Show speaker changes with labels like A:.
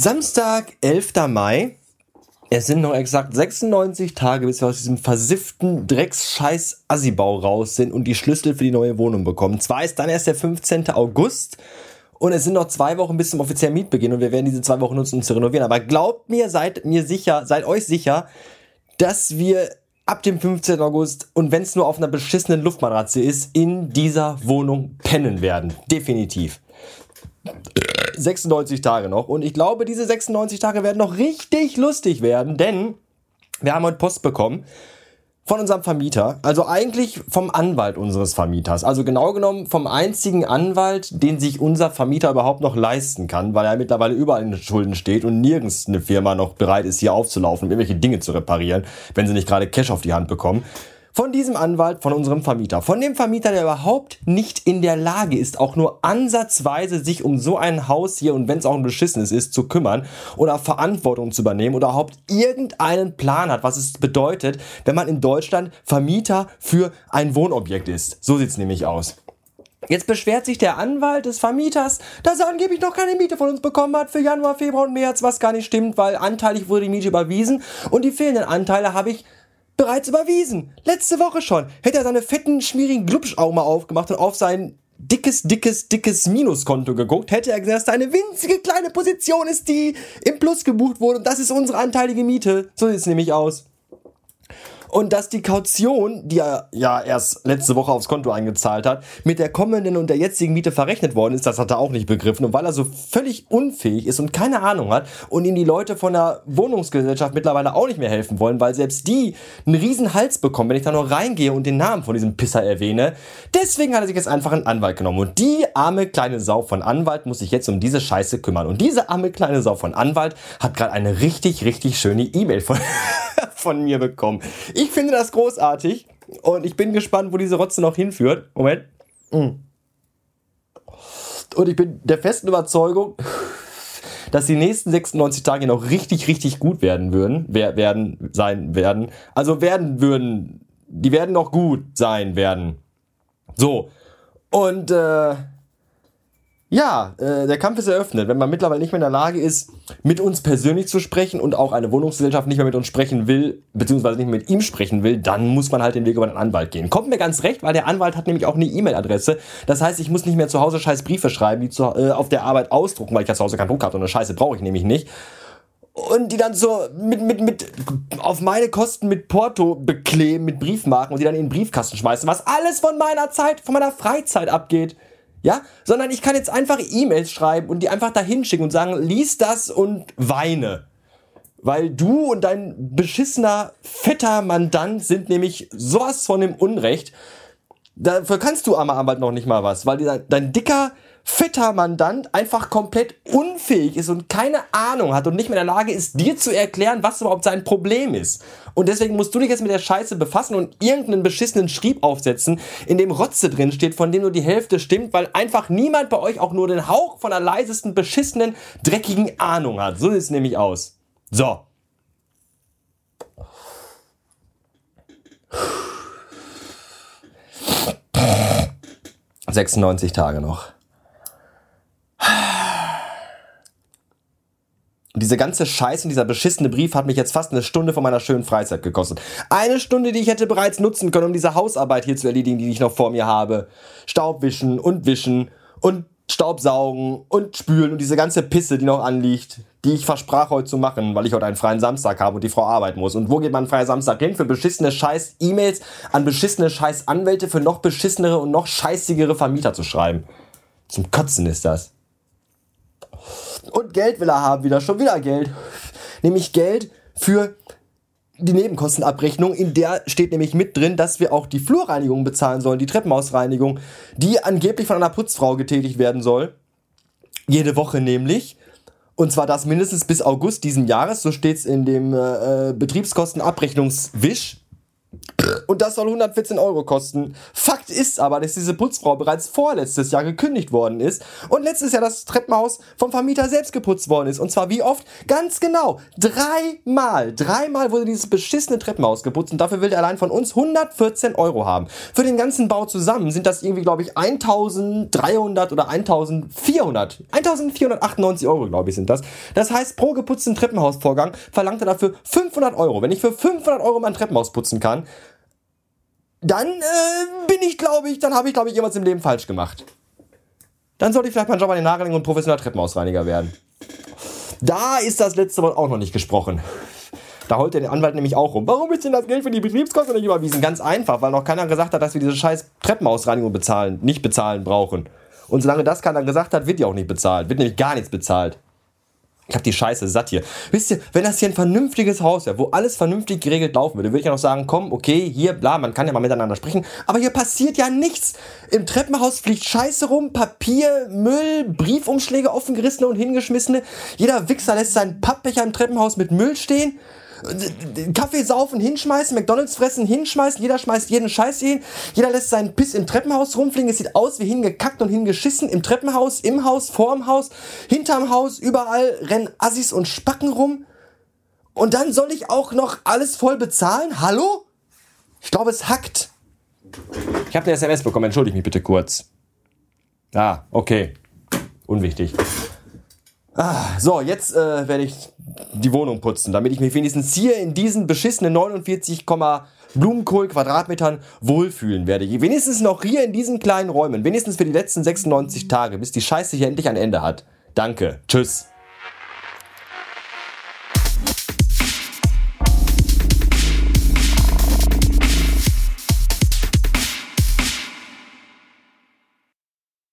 A: Samstag, 11. Mai. Es sind noch exakt 96 Tage, bis wir aus diesem versifften Drecksscheiß Assibau raus sind und die Schlüssel für die neue Wohnung bekommen. Zwar ist dann erst der 15. August und es sind noch zwei Wochen bis zum offiziellen Mietbeginn und wir werden diese zwei Wochen nutzen, um zu renovieren. Aber glaubt mir, seid mir sicher, seid euch sicher, dass wir ab dem 15. August und wenn es nur auf einer beschissenen Luftmatratze ist, in dieser Wohnung pennen werden. Definitiv. 96 Tage noch. Und ich glaube, diese 96 Tage werden noch richtig lustig werden, denn wir haben heute Post bekommen von unserem Vermieter, also eigentlich vom Anwalt unseres Vermieters. Also genau genommen vom einzigen Anwalt, den sich unser Vermieter überhaupt noch leisten kann, weil er mittlerweile überall in den Schulden steht und nirgends eine Firma noch bereit ist, hier aufzulaufen, um irgendwelche Dinge zu reparieren, wenn sie nicht gerade Cash auf die Hand bekommen von diesem Anwalt, von unserem Vermieter, von dem Vermieter, der überhaupt nicht in der Lage ist, auch nur ansatzweise sich um so ein Haus hier und wenn es auch ein beschissenes ist, zu kümmern oder Verantwortung zu übernehmen oder überhaupt irgendeinen Plan hat, was es bedeutet, wenn man in Deutschland Vermieter für ein Wohnobjekt ist. So sieht's nämlich aus. Jetzt beschwert sich der Anwalt des Vermieters, dass er angeblich noch keine Miete von uns bekommen hat für Januar, Februar und März, was gar nicht stimmt, weil anteilig wurde die Miete überwiesen und die fehlenden Anteile habe ich bereits überwiesen. Letzte Woche schon. Hätte er seine fetten, schmierigen Glubschaugen mal aufgemacht und auf sein dickes, dickes, dickes Minuskonto geguckt, hätte er gesagt, dass da eine winzige kleine Position ist, die im Plus gebucht wurde und das ist unsere anteilige Miete. So sieht es nämlich aus. Und dass die Kaution, die er ja erst letzte Woche aufs Konto eingezahlt hat, mit der kommenden und der jetzigen Miete verrechnet worden ist, das hat er auch nicht begriffen. Und weil er so völlig unfähig ist und keine Ahnung hat und ihm die Leute von der Wohnungsgesellschaft mittlerweile auch nicht mehr helfen wollen, weil selbst die einen riesen Hals bekommen, wenn ich da nur reingehe und den Namen von diesem Pisser erwähne. Deswegen hat er sich jetzt einfach einen Anwalt genommen. Und die arme kleine Sau von Anwalt muss sich jetzt um diese Scheiße kümmern. Und diese arme kleine Sau von Anwalt hat gerade eine richtig, richtig schöne E-Mail von, von mir bekommen. Ich finde das großartig und ich bin gespannt, wo diese Rotze noch hinführt. Moment. Mm. Und ich bin der festen Überzeugung, dass die nächsten 96 Tage noch richtig, richtig gut werden würden, werden, sein werden. Also werden würden, die werden noch gut sein werden. So. Und äh, ja, äh, der Kampf ist eröffnet. Wenn man mittlerweile nicht mehr in der Lage ist, mit uns persönlich zu sprechen und auch eine Wohnungsgesellschaft nicht mehr mit uns sprechen will, beziehungsweise nicht mehr mit ihm sprechen will, dann muss man halt den Weg über den Anwalt gehen. Kommt mir ganz recht, weil der Anwalt hat nämlich auch eine E-Mail-Adresse. Das heißt, ich muss nicht mehr zu Hause scheiß Briefe schreiben, die zu, äh, auf der Arbeit ausdrucken, weil ich ja zu Hause keinen Druck habe und eine Scheiße brauche ich nämlich nicht. Und die dann so mit, mit, mit, auf meine Kosten mit Porto bekleben, mit Briefmarken und die dann in den Briefkasten schmeißen, was alles von meiner Zeit, von meiner Freizeit abgeht. Ja, sondern ich kann jetzt einfach E-Mails schreiben und die einfach dahin schicken und sagen, lies das und weine. Weil du und dein beschissener, fetter Mandant sind nämlich sowas von dem Unrecht. Dafür kannst du, armer Anwalt, noch nicht mal was, weil dein, dein dicker, fetter Mandant einfach komplett unfähig ist und keine Ahnung hat und nicht mehr in der Lage ist, dir zu erklären, was überhaupt sein Problem ist. Und deswegen musst du dich jetzt mit der Scheiße befassen und irgendeinen beschissenen Schrieb aufsetzen, in dem Rotze drin steht, von dem nur die Hälfte stimmt, weil einfach niemand bei euch auch nur den Hauch von der leisesten, beschissenen, dreckigen Ahnung hat. So sieht es nämlich aus. So. 96 Tage noch. Und diese ganze Scheiße und dieser beschissene Brief hat mich jetzt fast eine Stunde von meiner schönen Freizeit gekostet. Eine Stunde, die ich hätte bereits nutzen können, um diese Hausarbeit hier zu erledigen, die ich noch vor mir habe. Staubwischen und wischen und Staubsaugen und spülen und diese ganze Pisse, die noch anliegt, die ich versprach heute zu machen, weil ich heute einen freien Samstag habe und die Frau arbeiten muss. Und wo geht man freier Samstag hin? Für beschissene scheiß E-Mails an beschissene scheiß Anwälte für noch beschissenere und noch scheißigere Vermieter zu schreiben. Zum Kotzen ist das. Und Geld will er haben wieder, schon wieder Geld. Nämlich Geld für die Nebenkostenabrechnung, in der steht nämlich mit drin, dass wir auch die Flurreinigung bezahlen sollen, die Treppenhausreinigung, die angeblich von einer Putzfrau getätigt werden soll. Jede Woche nämlich. Und zwar das mindestens bis August diesen Jahres, so steht es in dem äh, Betriebskostenabrechnungswisch. Und das soll 114 Euro kosten. Fakt ist aber, dass diese Putzfrau bereits vorletztes Jahr gekündigt worden ist und letztes Jahr das Treppenhaus vom Vermieter selbst geputzt worden ist. Und zwar wie oft? Ganz genau. Dreimal. Dreimal wurde dieses beschissene Treppenhaus geputzt und dafür will er allein von uns 114 Euro haben. Für den ganzen Bau zusammen sind das irgendwie, glaube ich, 1300 oder 1400. 1498 Euro, glaube ich, sind das. Das heißt, pro geputzten Treppenhausvorgang verlangt er dafür 500 Euro. Wenn ich für 500 Euro mein Treppenhaus putzen kann, dann äh, bin ich, glaube ich, dann habe ich, glaube ich, irgendwas im Leben falsch gemacht. Dann sollte ich vielleicht meinen Job an den Nagel und professioneller Treppenhausreiniger werden. Da ist das letzte Wort auch noch nicht gesprochen. Da holt der Anwalt nämlich auch rum. Warum ist denn das Geld für die Betriebskosten nicht überwiesen? Ganz einfach, weil noch keiner gesagt hat, dass wir diese scheiß Treppenhausreinigung bezahlen, nicht bezahlen brauchen. Und solange das keiner gesagt hat, wird die auch nicht bezahlt. Wird nämlich gar nichts bezahlt. Ich hab die Scheiße satt hier. Wisst ihr, wenn das hier ein vernünftiges Haus wäre, wo alles vernünftig geregelt laufen würde, würde ich ja noch sagen, komm, okay, hier, bla, man kann ja mal miteinander sprechen. Aber hier passiert ja nichts. Im Treppenhaus fliegt Scheiße rum, Papier, Müll, Briefumschläge offengerissene und hingeschmissene. Jeder Wichser lässt seinen Pappbecher im Treppenhaus mit Müll stehen. Kaffee saufen, hinschmeißen, McDonalds fressen, hinschmeißen, jeder schmeißt jeden Scheiß hin, jeder lässt seinen Piss im Treppenhaus rumfliegen, es sieht aus wie hingekackt und hingeschissen, im Treppenhaus, im Haus, vorm Haus, hinterm Haus, überall rennen Assis und Spacken rum. Und dann soll ich auch noch alles voll bezahlen? Hallo? Ich glaube, es hackt. Ich habe eine SMS bekommen, entschuldige mich bitte kurz. Ah, okay. Unwichtig. Ah, so, jetzt äh, werde ich die Wohnung putzen, damit ich mich wenigstens hier in diesen beschissenen 49, Blumenkohl Quadratmetern wohlfühlen werde. Wenigstens noch hier in diesen kleinen Räumen. Wenigstens für die letzten 96 Tage, bis die Scheiße hier endlich ein Ende hat. Danke. Tschüss.